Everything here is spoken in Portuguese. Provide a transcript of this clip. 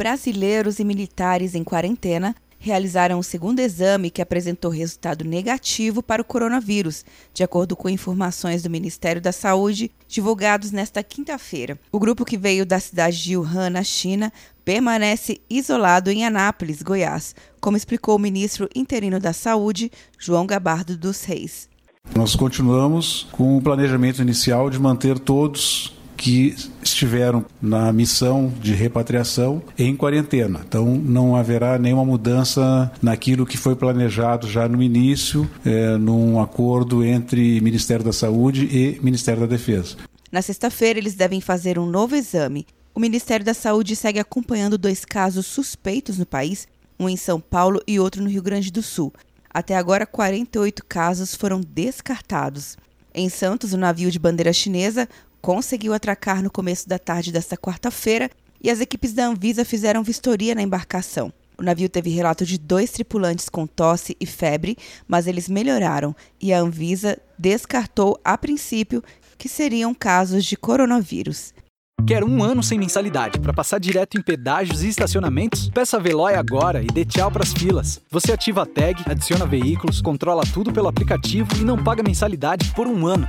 brasileiros e militares em quarentena realizaram o segundo exame que apresentou resultado negativo para o coronavírus, de acordo com informações do Ministério da Saúde divulgados nesta quinta-feira. O grupo que veio da cidade de Wuhan, na China, permanece isolado em Anápolis, Goiás, como explicou o ministro interino da Saúde, João Gabardo dos Reis. Nós continuamos com o planejamento inicial de manter todos que estiveram na missão de repatriação em quarentena. Então, não haverá nenhuma mudança naquilo que foi planejado já no início, é, num acordo entre Ministério da Saúde e Ministério da Defesa. Na sexta-feira, eles devem fazer um novo exame. O Ministério da Saúde segue acompanhando dois casos suspeitos no país, um em São Paulo e outro no Rio Grande do Sul. Até agora, 48 casos foram descartados. Em Santos, o navio de bandeira chinesa conseguiu atracar no começo da tarde desta quarta-feira e as equipes da Anvisa fizeram vistoria na embarcação. O navio teve relato de dois tripulantes com tosse e febre, mas eles melhoraram e a Anvisa descartou a princípio que seriam casos de coronavírus. Quer um ano sem mensalidade para passar direto em pedágios e estacionamentos? Peça a Veloy agora e dê tchau para as filas. Você ativa a tag, adiciona veículos, controla tudo pelo aplicativo e não paga mensalidade por um ano.